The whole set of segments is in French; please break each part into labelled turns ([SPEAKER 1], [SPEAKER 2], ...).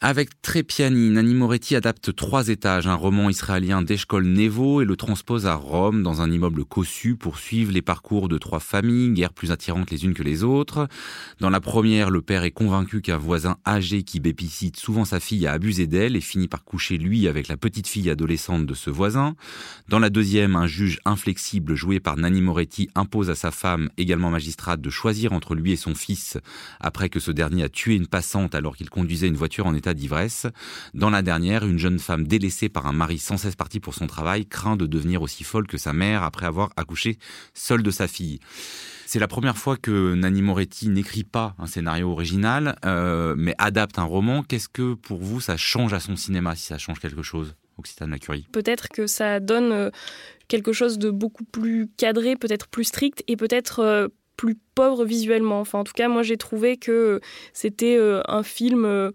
[SPEAKER 1] Avec Trépiani, Nanni Moretti adapte Trois étages, un roman israélien d'Eshkol Nevo, et le transpose à Rome, dans un immeuble cossu, pour suivre les parcours de trois familles, guère plus attirantes les unes que les autres. Dans la première, le père est convaincu qu'un voisin âgé qui bépicite souvent sa fille a abusé d'elle et finit par coucher lui avec la petite fille adolescente de ce voisin. Dans la deuxième, un juge inflexible joué par Nanni Moretti impose à sa femme, également magistrate, de choisir entre lui et son fils, après que ce dernier a tué une passante alors qu'il conduisait une voiture en état d'ivresse. Dans la dernière, une jeune femme délaissée par un mari sans cesse parti pour son travail craint de devenir aussi folle que sa mère après avoir accouché seule de sa fille. C'est la première fois que Nanni Moretti n'écrit pas un scénario original, euh, mais adapte un roman. Qu'est-ce que pour vous ça change à son cinéma, si ça change quelque chose Occitane Lacurie
[SPEAKER 2] Peut-être que ça donne euh, quelque chose de beaucoup plus cadré, peut-être plus strict et peut-être euh, plus pauvre visuellement. Enfin, en tout cas, moi, j'ai trouvé que c'était un film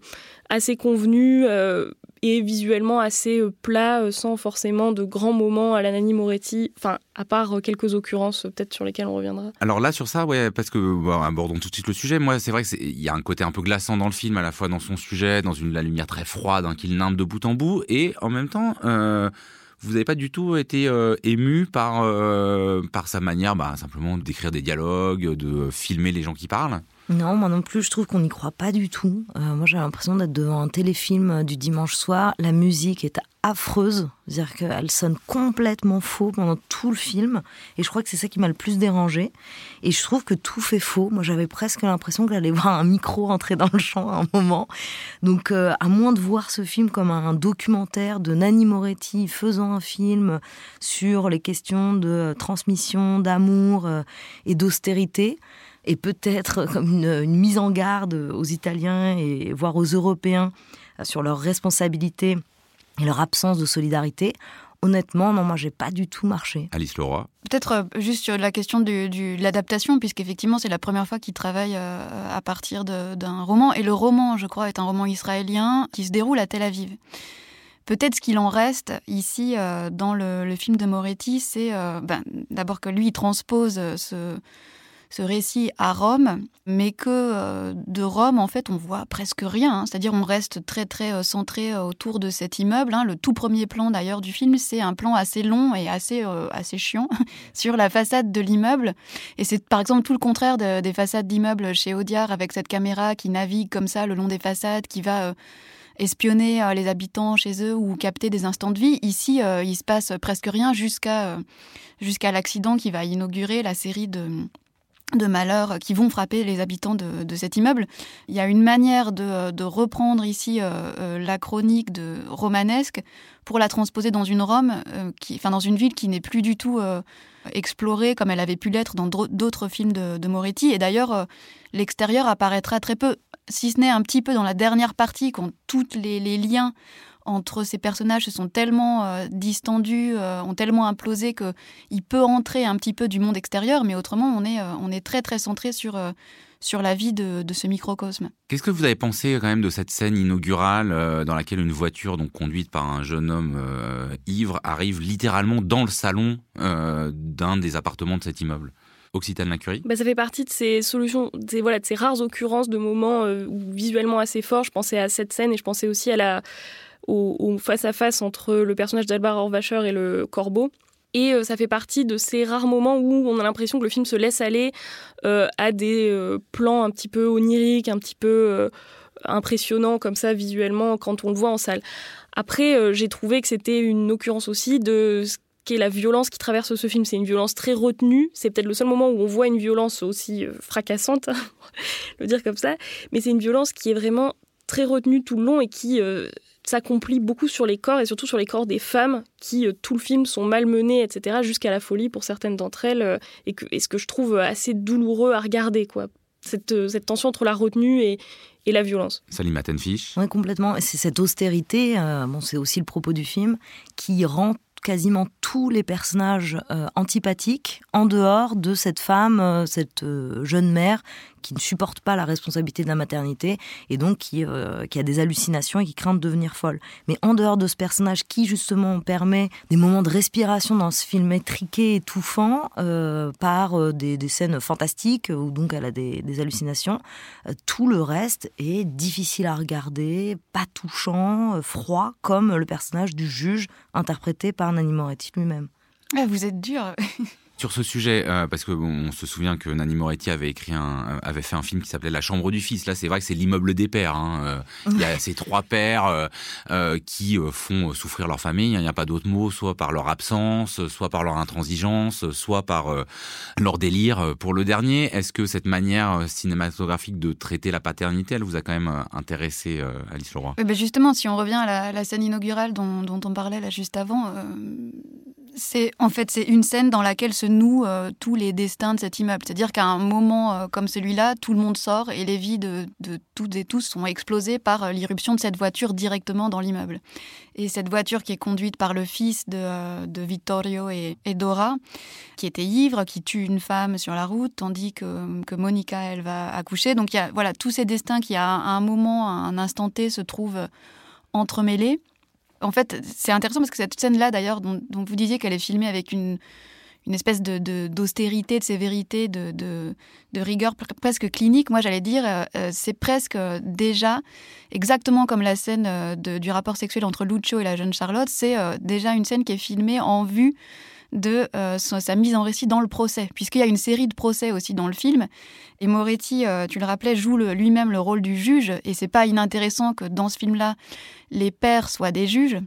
[SPEAKER 2] assez convenu euh, et visuellement assez euh, plat, euh, sans forcément de grands moments à la Nani Moretti, enfin, à part quelques occurrences peut-être sur lesquelles on reviendra.
[SPEAKER 1] Alors là, sur ça, ouais, parce que, bon, abordons tout de suite le sujet, moi, c'est vrai qu'il y a un côté un peu glaçant dans le film, à la fois dans son sujet, dans une, la lumière très froide, hein, qu'il nimbe de bout en bout, et en même temps... vous n'avez pas du tout été ému par, par sa manière bah, simplement d'écrire des dialogues, de filmer les gens qui parlent?
[SPEAKER 3] Non, moi non plus, je trouve qu'on n'y croit pas du tout. Euh, moi, j'ai l'impression d'être devant un téléfilm euh, du dimanche soir. La musique est affreuse, c'est-à-dire qu'elle sonne complètement faux pendant tout le film. Et je crois que c'est ça qui m'a le plus dérangé. Et je trouve que tout fait faux. Moi, j'avais presque l'impression que j'allais voir un micro entrer dans le champ à un moment. Donc, euh, à moins de voir ce film comme un documentaire de Nanni Moretti faisant un film sur les questions de transmission, d'amour et d'austérité, et peut-être comme une, mise en garde aux Italiens et voire aux Européens sur leur responsabilité et leur absence de solidarité. Honnêtement, non, moi, j'ai pas du tout marché.
[SPEAKER 1] Alice Leroy.
[SPEAKER 4] Peut-être euh, juste sur la question de, l'adaptation, puisqu'effectivement, c'est la première fois qu'il travaille euh, à partir d'un roman. Et le roman, je crois, est un roman israélien qui se déroule à Tel Aviv. Peut-être ce qu'il en reste ici euh, dans le, film de Moretti, c'est ben, d'abord que lui il transpose ce, ce récit à Rome, mais que euh, de Rome, en fait, on voit presque rien. Hein. C'est-à-dire, on reste très, très euh, centré euh, autour de cet immeuble. Hein. Le tout premier plan, d'ailleurs, du film, c'est un plan assez long et assez, assez chiant sur la façade de l'immeuble. Et c'est, par exemple, tout le contraire des façades d'immeubles chez Audiard, avec cette caméra qui navigue comme ça le long des façades, qui va espionner les habitants chez eux ou capter des instants de vie. Ici, il se passe presque rien jusqu'à jusqu'à l'accident qui va inaugurer la série de de malheurs qui vont frapper les habitants de, cet immeuble. Il y a une manière de, reprendre ici euh, euh, la chronique de romanesque pour la transposer dans une Rome, euh, qui, enfin dans une ville qui n'est plus du tout explorée comme elle avait pu l'être dans d'autres films de, Moretti. Et d'ailleurs, l'extérieur apparaîtra très peu, si ce n'est un petit peu dans la dernière partie, quand tous les liens entre ces personnages se sont tellement euh, distendus, euh, ont tellement implosé que il peut entrer un petit peu du monde extérieur, mais autrement on est, euh, on est très très centré sur sur la vie de, ce microcosme.
[SPEAKER 1] Qu'est-ce que vous avez pensé quand même de cette scène inaugurale dans laquelle une voiture donc conduite par un jeune homme ivre arrive littéralement dans le salon d'un des appartements de cet immeuble? Occitane Lacurie
[SPEAKER 2] bah, Ça fait partie de ces solutions, des, voilà, de ces rares occurrences de moments visuellement assez forts. Je pensais à cette scène et je pensais aussi à la, au, face-à-face entre le personnage d'Albar Horvacher et le corbeau. Et euh, ça fait partie de ces rares moments où on a l'impression que le film se laisse aller euh, à des euh, plans un petit peu oniriques, un petit peu impressionnants comme ça visuellement quand on le voit en salle. Après, j'ai trouvé que c'était une occurrence aussi de ce qu'est la violence qui traverse ce film. C'est une violence très retenue. C'est peut-être le seul moment où on voit une violence aussi fracassante, le dire comme ça. Mais c'est une violence qui est vraiment très retenue tout le long et qui s'accomplit beaucoup sur les corps et surtout sur les corps des femmes qui, euh, tout le film, sont malmenées, etc., jusqu'à la folie pour certaines d'entre elles, euh, et, que, ce que je trouve assez douloureux à regarder, quoi. Cette, euh, cette tension entre la retenue et, et la violence.
[SPEAKER 1] Salim Attenfish
[SPEAKER 3] Oui, complètement. C'est cette austérité, bon, c'est aussi le propos du film, qui rend quasiment tous les personnages euh, antipathiques en dehors de cette femme, euh, cette euh, jeune mère qui ne supporte pas la responsabilité de la maternité et donc qui, qui a des hallucinations et qui craint de devenir folle. Mais en dehors de ce personnage qui justement permet des moments de respiration dans ce film étriqué, étouffant, par des, des, scènes fantastiques où donc elle a des, des hallucinations, tout le reste est difficile à regarder, pas touchant, froid, comme le personnage du juge interprété par Nanny Moretti lui-même.
[SPEAKER 4] Ah, vous êtes dur.
[SPEAKER 1] Sur ce sujet, euh, parce que on se souvient que Nanny Moretti avait écrit un, euh, avait fait un film qui s'appelait La Chambre du Fils. Là, c'est vrai que c'est l'immeuble des pères. Hein. Euh, il y a ces trois pères qui font souffrir leur famille. Il n'y a pas d'autre mot, soit par leur absence, soit par leur intransigeance, soit par leur délire. Pour le dernier, est-ce que cette manière cinématographique de traiter la paternité, elle vous a quand même intéressé, Alice Leroy?
[SPEAKER 4] Ben Justement, si on revient à la, scène inaugurale dont, dont, on parlait là juste avant c'est en fait c'est une scène dans laquelle se nouent euh, tous les destins de cet immeuble. C'est-à-dire qu'à un moment euh, comme celui-là, tout le monde sort et les vies de, toutes et tous sont explosées par euh, l'irruption de cette voiture directement dans l'immeuble. Et cette voiture qui est conduite par le fils de, Vittorio et, Dora, qui était ivre, qui tue une femme sur la route, tandis que, que Monica, elle va accoucher. Donc il y a voilà tous ces destins qui à un moment, à un instant T, se trouvent entremêlés en fait, c'est intéressant parce que cette scène-là, d'ailleurs, dont, vous disiez qu'elle est filmée avec une, une espèce d'austérité, de, sévérité, de, de, rigueur presque clinique, moi j'allais dire, euh, euh, c'est presque déjà, exactement comme la scène euh, du rapport sexuel entre Lucio et la jeune Charlotte, c'est déjà une scène qui est filmée en vue de euh, sa, mise en récit dans le procès, puisqu'il y a une série de procès aussi dans le film. Et Moretti, euh, tu le rappelais, joue lui-même le rôle du juge, et c'est pas inintéressant que dans ce film-là, les pères soient des juges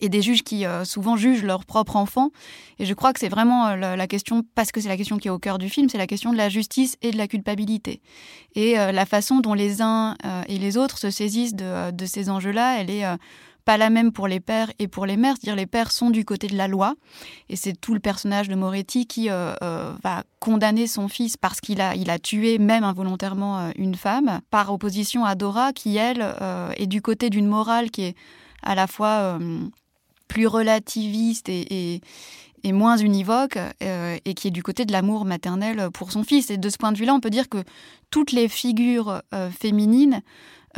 [SPEAKER 4] et des juges qui euh, souvent jugent leurs propres enfants. Et je crois que c'est vraiment la, question, parce que c'est la question qui est au cœur du film, c'est la question de la justice et de la culpabilité. Et la façon dont les uns et les autres se saisissent de, de ces enjeux-là, elle est pas la même pour les pères et pour les mères. C'est-à-dire les pères sont du côté de la loi, et c'est tout le personnage de Moretti qui euh, euh, va condamner son fils parce qu'il a, il a tué même involontairement euh, une femme, par opposition à Dora qui, elle, est du côté d'une morale qui est à la fois plus relativiste et, et, moins univoque, et qui est du côté de l'amour maternel pour son fils. Et de ce point de vue-là, on peut dire que toutes les figures féminines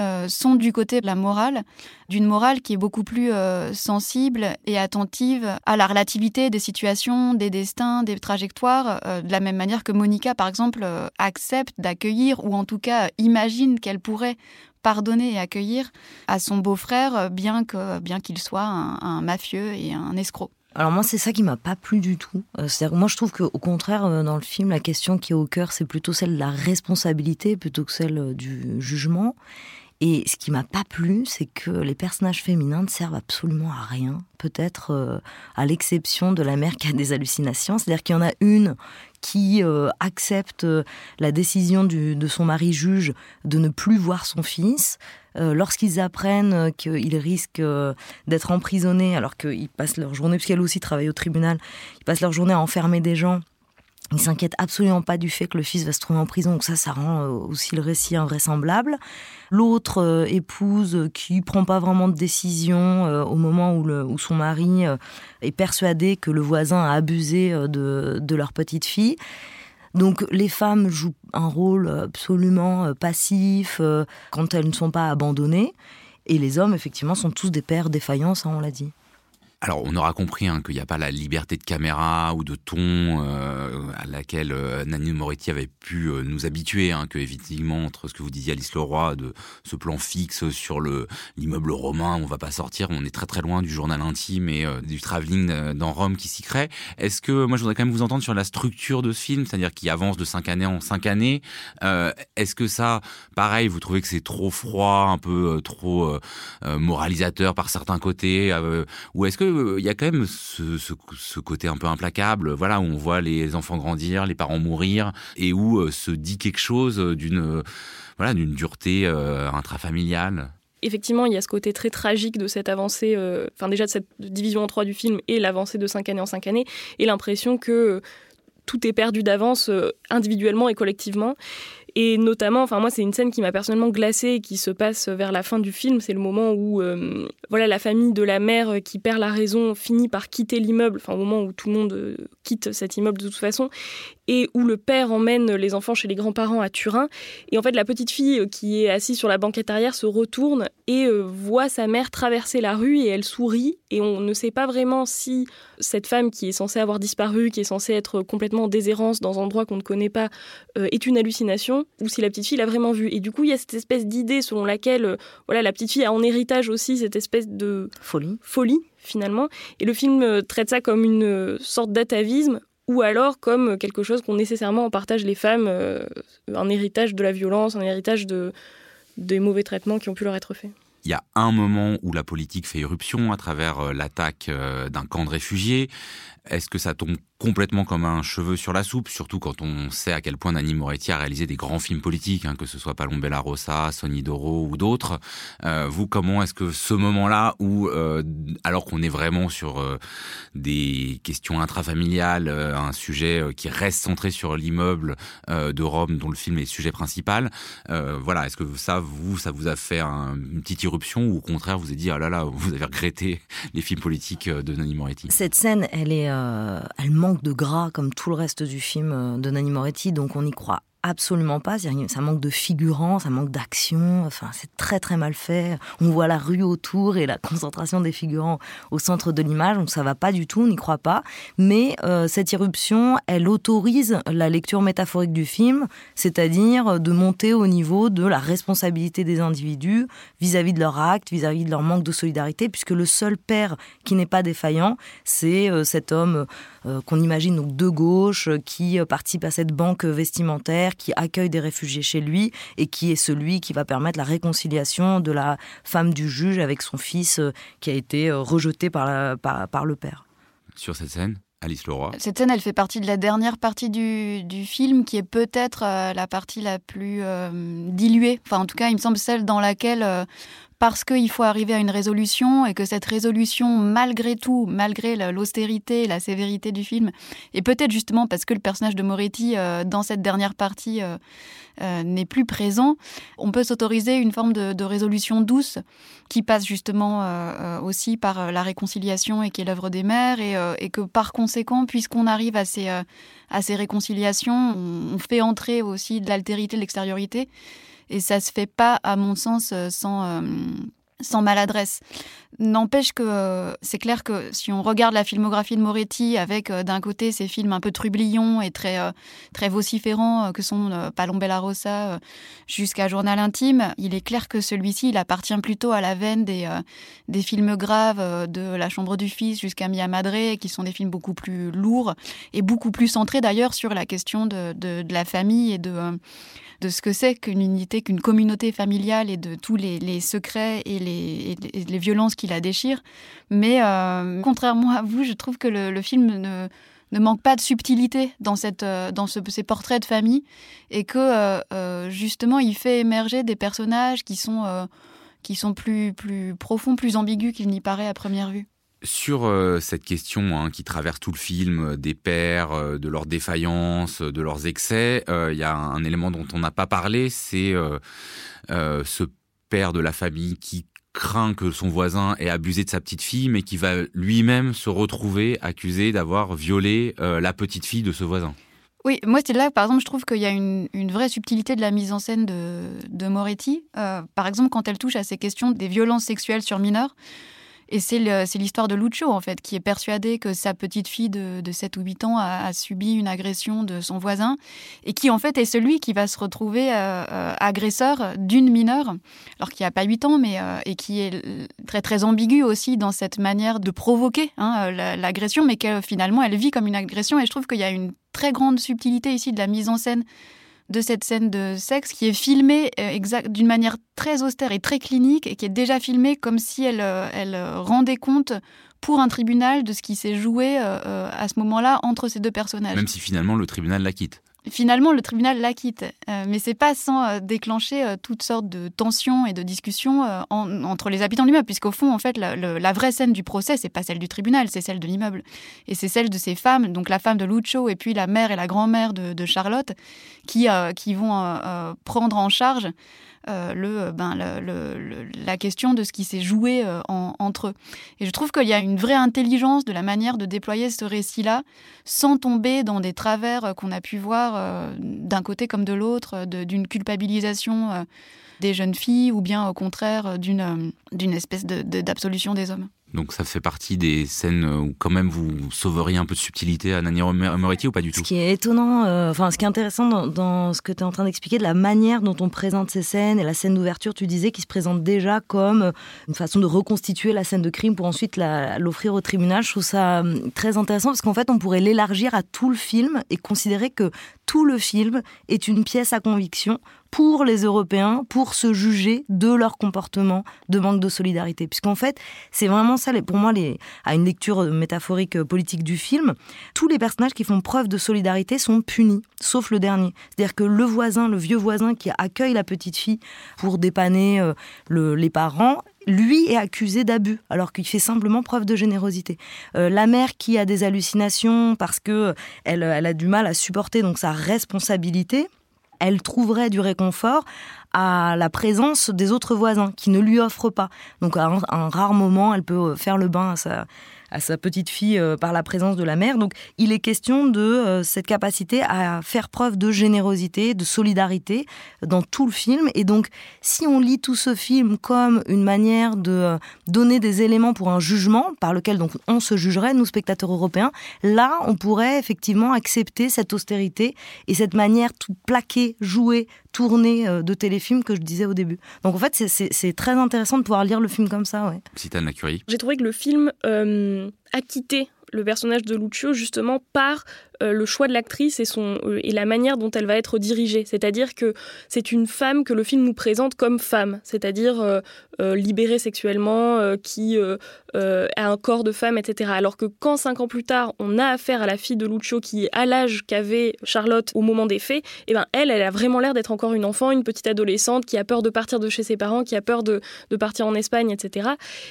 [SPEAKER 4] euh, sont du côté de la morale, d'une morale qui est beaucoup plus euh, sensible et attentive à la relativité des situations, des destins, des trajectoires, euh, de la même manière que Monica, par exemple, accepte d'accueillir, ou en tout cas imagine qu'elle pourrait pardonner et accueillir à son beau-frère, bien que bien qu'il soit un, mafieux et un escroc.
[SPEAKER 3] Alors moi, c'est ça qui m'a pas plu du tout. C'est-à-dire moi, je trouve qu'au contraire, dans le film, la question qui est au cœur, c'est plutôt celle de la responsabilité plutôt que celle du jugement. Et ce qui m'a pas plu, c'est que les personnages féminins ne servent absolument à rien, peut-être euh, à l'exception de la mère qui a des hallucinations. C'est-à-dire qu'il y en a une qui euh, accepte euh, la décision de son mari juge de ne plus voir son fils. Lorsqu'ils apprennent qu'ils risquent d'être emprisonnés, alors qu'ils passent leur journée, puisqu'elle aussi travaille au tribunal, ils passent leur journée à enfermer des gens il s'inquiète absolument pas du fait que le fils va se trouver en prison, donc ça, ça rend euh, aussi le récit invraisemblable. L'autre euh, épouse qui prend pas vraiment de décision euh, au moment où, son mari est persuadé que le voisin a abusé de, de leur petite fille. Donc les femmes jouent un rôle absolument passif quand elles ne sont pas abandonnées. Et les hommes, effectivement, sont tous des pères défaillants, ça on l'a dit.
[SPEAKER 1] Alors, on aura compris hein, qu'il n'y a pas la liberté de caméra ou de ton euh, à laquelle euh, Moretti avait pu euh, nous habituer, hein, que effectivement, entre ce que vous disiez Alice Leroy, de ce plan fixe sur le l'immeuble romain, on va pas sortir, on est très très loin du journal intime et du travelling dans Rome qui s'y crée. Est-ce que, moi je voudrais quand même vous entendre sur la structure de ce film, c'est-à-dire qu'il avance de cinq années en cinq années. Est-ce que ça, pareil, vous trouvez que c'est trop froid, un peu trop moralisateur par certains côtés, ou est-ce que il y a quand même ce, côté un peu implacable, voilà, où on voit les enfants grandir, les parents mourir, et où euh, se dit quelque chose d'une voilà, d'une dureté euh, intrafamiliale
[SPEAKER 2] effectivement, il y a ce côté très tragique de cette avancée, euh, enfin déjà de cette division en trois du film et l'avancée de cinq années en cinq années, et l'impression que tout est perdu d'avance individuellement et collectivement. Et notamment, enfin moi c'est une scène qui m'a personnellement glacée et qui se passe vers la fin du film. C'est le moment où euh, voilà la famille de la mère qui perd la raison finit par quitter l'immeuble. Enfin au moment où tout le monde euh, quitte cet immeuble de toute façon et où le père emmène les enfants chez les grands-parents à Turin. Et en fait, la petite fille euh, qui est assise sur la banquette arrière se retourne et euh, voit sa mère traverser la rue et elle sourit. Et on ne sait pas vraiment si cette femme qui est censée avoir disparu, qui est censée être complètement en déshérence dans un endroit qu'on ne connaît pas, euh, est une hallucination ou si la petite fille l'a vraiment vue. Et du coup, il y a cette espèce d'idée selon laquelle voilà, la petite fille a en héritage aussi cette espèce de
[SPEAKER 3] folie.
[SPEAKER 2] folie finalement. Et le film traite ça comme une sorte d'atavisme ou alors comme quelque chose qu'on nécessairement partage les femmes, euh, un héritage de la violence, un héritage de, des mauvais traitements qui ont pu leur être faits.
[SPEAKER 1] Il y a un moment où la politique fait éruption à travers euh, l'attaque euh, d'un camp de réfugiés. Est-ce que ça tombe complètement comme un cheveu sur la soupe, surtout quand on sait à quel point Nanni Moretti a réalisé des grands films politiques, hein, que ce soit Palombella Rossa, Sonny Doro ou d'autres. Euh, vous, comment est-ce que ce moment-là, où euh, alors qu'on est vraiment sur euh, des questions intrafamiliales, un sujet qui reste centré sur l'immeuble de Rome dont le film est le sujet principal, voilà, est-ce que ça, vous, ça vous a fait un, une petite irruption ou au contraire vous avez dit ah là là, vous avez regretté les films politiques de Nanni Moretti?
[SPEAKER 3] Cette scène, elle est elle manque de gras comme tout le reste du film euh, de Nanni Moretti, donc on y croit absolument pas. Ça manque de figurants, ça manque d'action. Enfin, c'est très très mal fait. On voit la rue autour et la concentration des figurants au centre de l'image, donc ça va pas du tout, on n'y croit pas. Mais euh, cette irruption, elle autorise la lecture métaphorique du film, c'est-à-dire de monter au niveau de la responsabilité des individus vis-à-vis de leur acte, vis-à-vis de leur manque de solidarité, puisque le seul père qui n'est pas défaillant, c'est euh, cet homme euh, qu'on imagine donc de gauche, qui participe à cette banque vestimentaire qui accueille des réfugiés chez lui et qui est celui qui va permettre la réconciliation de la femme du juge avec son fils euh, qui a été euh, rejeté par, par, le père.
[SPEAKER 1] Sur cette scène Alice Leroy.
[SPEAKER 4] Cette scène, elle fait partie de la dernière partie du, du film, qui est peut-être euh, la partie la plus diluée. Enfin, en tout cas, il me semble celle dans laquelle parce qu'il faut arriver à une résolution et que cette résolution, malgré tout, malgré l'austérité, la sévérité du film, et peut-être justement parce que le personnage de Moretti, euh, dans cette dernière partie, euh, euh, n'est plus présent, on peut s'autoriser une forme de, résolution douce qui passe justement aussi par la réconciliation et qui est l'œuvre des mères, et, que par conséquent, puisqu'on arrive à ces, à ces réconciliations, on, on fait entrer aussi de l'altérité, de l'extériorité. Et ça se fait pas, à mon sens, euh, sans, euh, sans maladresse. N'empêche que euh, c'est clair que si on regarde la filmographie de Moretti avec d'un côté ces films un peu trublions et très, très vociférants que sont Palombella Rossa jusqu'à Journal intime, il est clair que celui-ci il appartient plutôt à la veine des, des films graves de La Chambre du Fils jusqu'à Mia Madre qui sont des films beaucoup plus lourds et beaucoup plus centrés d'ailleurs sur la question de, de la famille et de de ce que c'est qu'une unité, qu'une communauté familiale et de tous les, secrets et les, violences qui la déchirent. Mais euh, contrairement à vous, je trouve que le, film ne, manque pas de subtilité dans, cette, euh, dans ces portraits de famille et que euh, justement il fait émerger des personnages qui sont, qui sont plus, plus profonds, plus ambigus qu'il n'y paraît à première vue.
[SPEAKER 1] Sur euh, cette question hein, qui traverse tout le film, euh, des pères, euh, de leurs défaillances, de leurs excès, il y a un, élément dont on n'a pas parlé, c'est ce père de la famille qui craint que son voisin ait abusé de sa petite fille, mais qui va lui-même se retrouver accusé d'avoir violé la petite fille de ce voisin.
[SPEAKER 4] Oui, moi c'est là, par exemple, je trouve qu'il y a une, vraie subtilité de la mise en scène de, de Moretti. par exemple, quand elle touche à ces questions des violences sexuelles sur mineurs, et c'est l'histoire de Lucio, en fait, qui est persuadé que sa petite fille de, 7 ou 8 ans a, subi une agression de son voisin, et qui, en fait, est celui qui va se retrouver euh, euh, agresseur d'une mineure, alors qu'il n'a pas 8 ans, mais euh, et qui est très, très ambigu aussi dans cette manière de provoquer hein, l'agression, mais que finalement, elle vit comme une agression. Et je trouve qu'il y a une très grande subtilité ici de la mise en scène de cette scène de sexe qui est filmée euh, d'une manière très austère et très clinique et qui est déjà filmée comme si elle, euh, elle euh, rendait compte pour un tribunal de ce qui s'est joué à ce moment-là entre ces deux personnages.
[SPEAKER 1] Même si finalement le tribunal la quitte.
[SPEAKER 4] Finalement, le tribunal l'acquitte. Euh, mais c'est pas sans euh, déclencher euh, toutes sortes de tensions et de discussions entre les habitants de l'immeuble, puisqu'au fond, en fait, la, vraie scène du procès, c'est pas celle du tribunal, c'est celle de l'immeuble. Et c'est celle de ces femmes, donc la femme de Lucho et puis la mère et la grand-mère de, Charlotte, qui, qui vont prendre en charge euh, le, ben, la question de ce qui s'est joué euh, entre eux. Et je trouve qu'il y a une vraie intelligence de la manière de déployer ce récit-là, sans tomber dans des travers euh, qu'on a pu voir d'un côté comme de l'autre, d'une culpabilisation des jeunes filles, ou bien au contraire d'une espèce d'absolution des hommes.
[SPEAKER 1] Donc ça fait partie des scènes où quand même vous sauveriez un peu de subtilité à Nani Moretti ou pas du tout
[SPEAKER 3] Ce qui est étonnant, euh, enfin ce qui est intéressant dans, ce que tu es en train d'expliquer, de la manière dont on présente ces scènes et la scène d'ouverture, tu disais, qui se présente déjà comme euh, une façon de reconstituer la scène de crime pour ensuite l'offrir au tribunal. Je trouve ça euh, très intéressant parce qu'en fait on pourrait l'élargir à tout le film et considérer que tout le film est une pièce à conviction pour les Européens, pour se juger de leur comportement de manque de solidarité. Puisqu'en fait, c'est vraiment ça, pour moi, à une lecture métaphorique euh, politique du film, tous les personnages qui font preuve de solidarité sont punis, sauf le dernier. C'est-à-dire que le voisin, le vieux voisin qui accueille la petite fille pour dépanner euh, les parents, lui est accusé d'abus, alors qu'il fait simplement preuve de générosité. Euh, la mère qui a des hallucinations parce que elle, elle, a du mal à supporter donc sa responsabilité, elle trouverait du réconfort à la présence des autres voisins qui ne lui offrent pas. Donc à un, rare moment, elle peut faire le bain à sa, à sa petite fille euh, par la présence de la mère. Donc il est question de euh, cette capacité à faire preuve de générosité, de solidarité dans tout le film. Et donc si on lit tout ce film comme une manière de euh, donner des éléments pour un jugement par lequel donc on se jugerait, nous spectateurs européens, là on pourrait effectivement accepter cette austérité et cette manière tout plaquée, jouée, tournée de téléfilm que je disais au début. Donc en fait c'est très intéressant de pouvoir lire le film comme ça. Ouais.
[SPEAKER 1] Citane Lacurie.
[SPEAKER 2] J'ai trouvé que le film acquitté le personnage de Lucio justement par euh, le choix de l'actrice et, euh, et la manière dont elle va être dirigée. C'est-à-dire que c'est une femme que le film nous présente comme femme, c'est-à-dire euh, libérée sexuellement, qui a un corps de femme, etc. Alors que quand cinq ans plus tard, on a affaire à la fille de Lucio qui est à l'âge qu'avait Charlotte au moment des faits, et eh ben elle, elle a vraiment l'air d'être encore une enfant, une petite adolescente qui a peur de partir de chez ses parents, qui a peur de, de partir en Espagne, etc.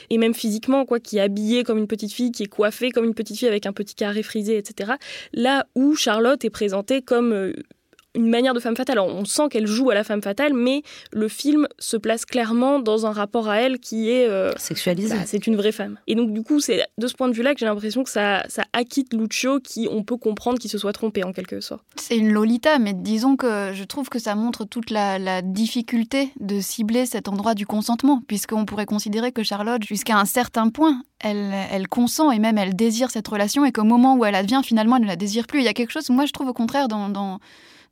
[SPEAKER 2] Et même physiquement, quoi, qui est habillée comme une petite fille, qui est coiffée comme une petite avec un petit carré frisé, etc. Là où Charlotte est présentée comme euh, une manière de femme fatale. on sent qu'elle joue à la femme fatale, mais le film se place clairement dans un rapport à elle qui est
[SPEAKER 3] euh, sexualisé. Bah,
[SPEAKER 2] c'est une vraie femme. Et donc du coup, c'est de ce point de vue-là que j'ai l'impression que ça, ça acquitte Lucio, qui on peut comprendre qu'il se soit trompé en quelque sorte.
[SPEAKER 4] C'est une Lolita, mais disons que je trouve que ça montre toute la, la difficulté de cibler cet endroit du consentement, puisqu'on pourrait considérer que Charlotte, jusqu'à un certain point, elle, elle, consent et même elle désire cette relation, et qu'au moment où elle advient, finalement, elle ne la désire plus. Il y a quelque chose, moi, je trouve au contraire dans, dans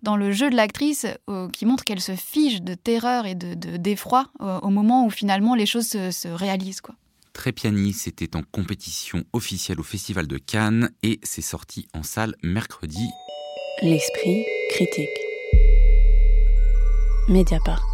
[SPEAKER 4] dans le jeu de l'actrice euh, qui montre qu'elle se fige de terreur et de, d'effroi euh, au moment où finalement les choses se, réalisent. Quoi.
[SPEAKER 1] Trépiani, c'était en compétition officielle au Festival de Cannes et c'est sorti en salle mercredi.
[SPEAKER 5] L'esprit critique. Mediapart.